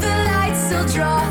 the lights still draw.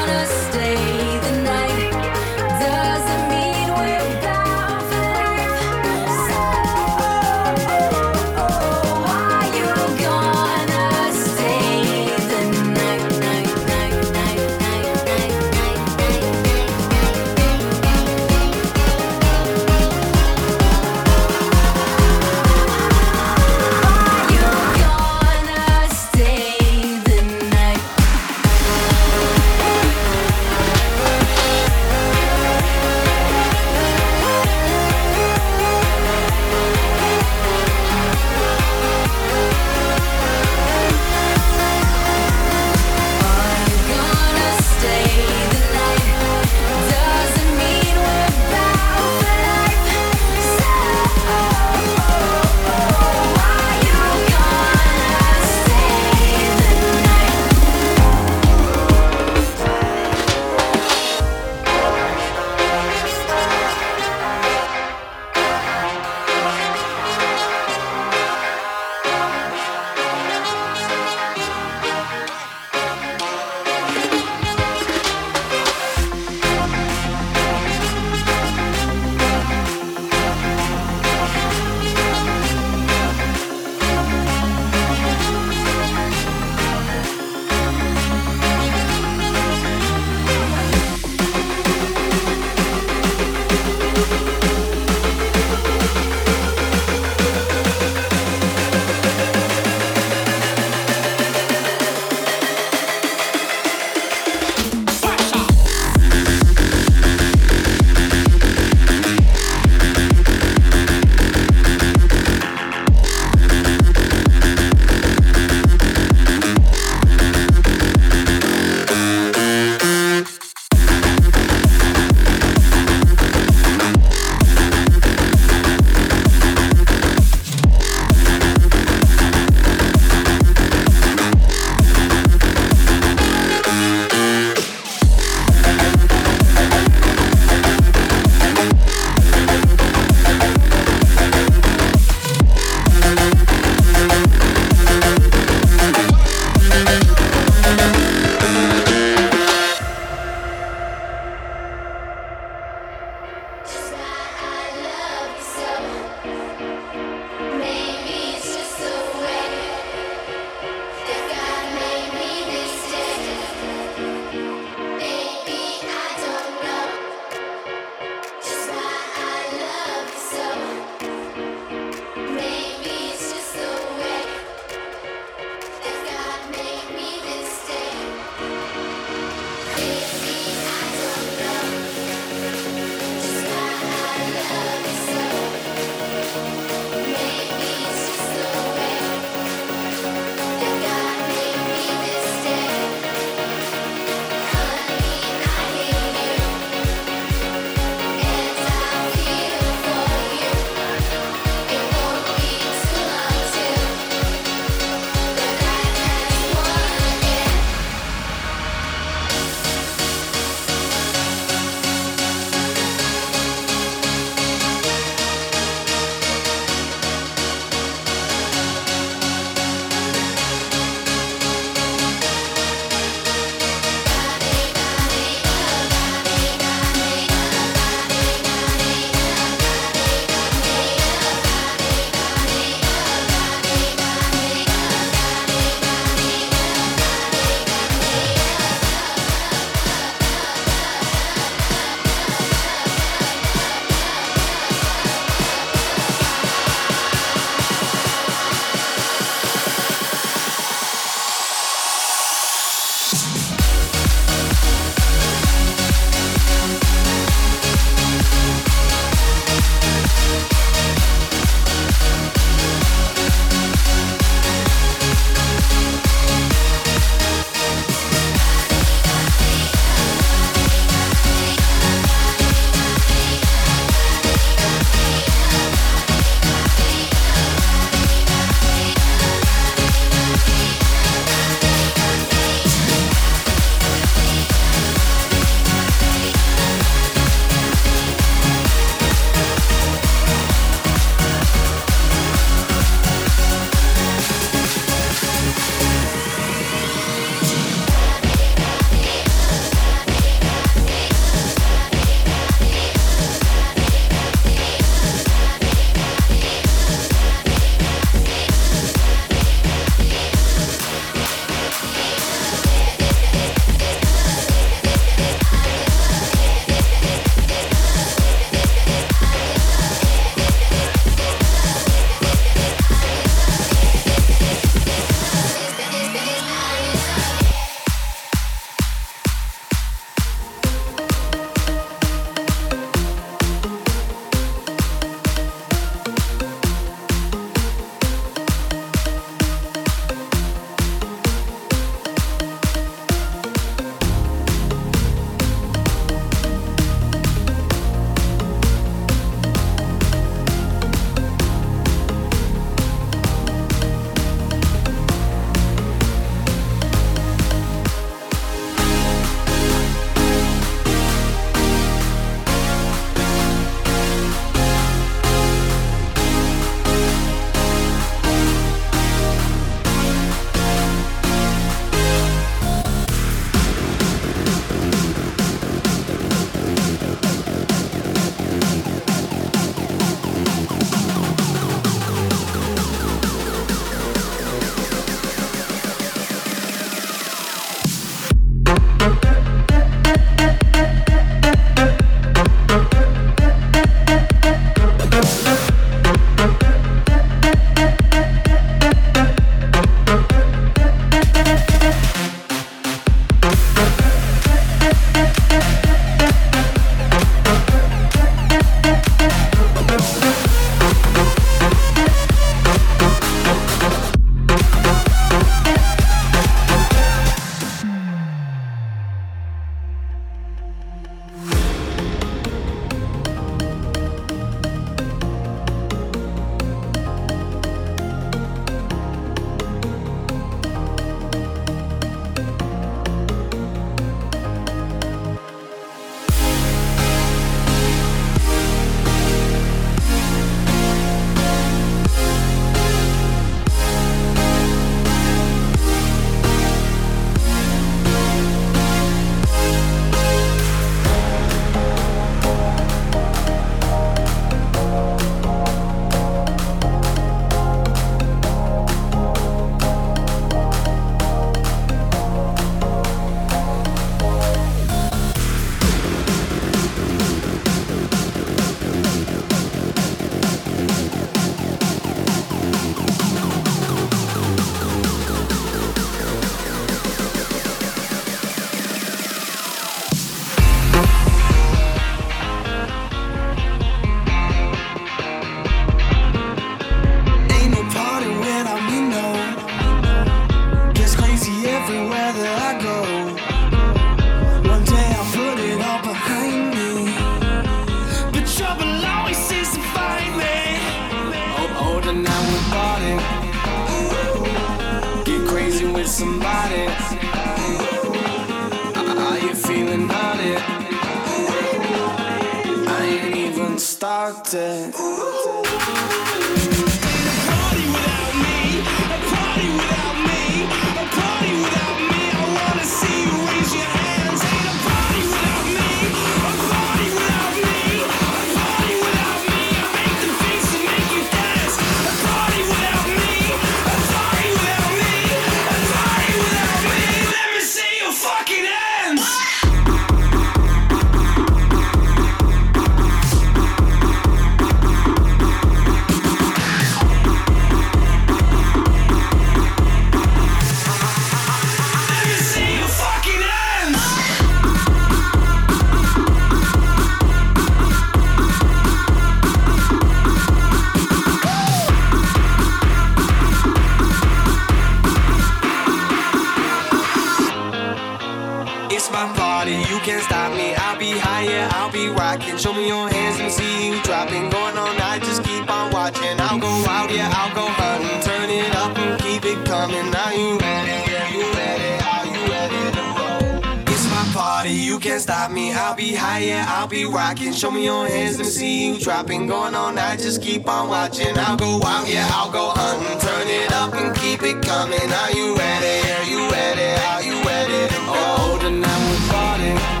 Me. I'll be high, yeah, I'll be rocking. Show me your hands, let me see you dropping. Going all night, just keep on watching. I'll go out, yeah, I'll go hunting. Turn it up and keep it coming. Are you ready? Are you ready? Are you ready? Oh, tonight we're partying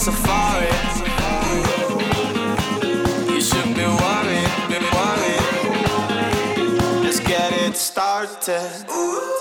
safari. You should be worried, be worried. Let's get it started. and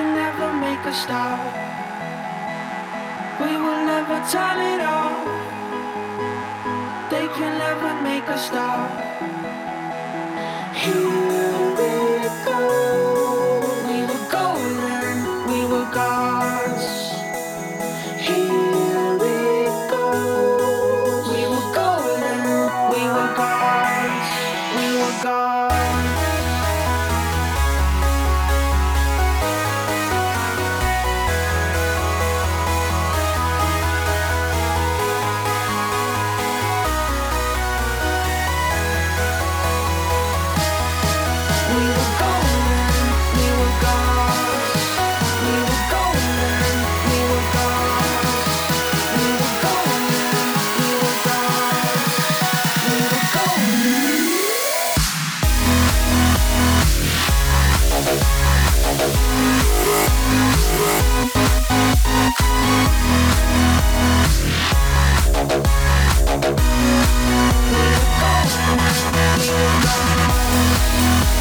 can never make us stop. We will never turn it off. They can never make us stop. Here.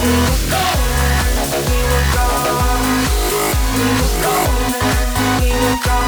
We were gone.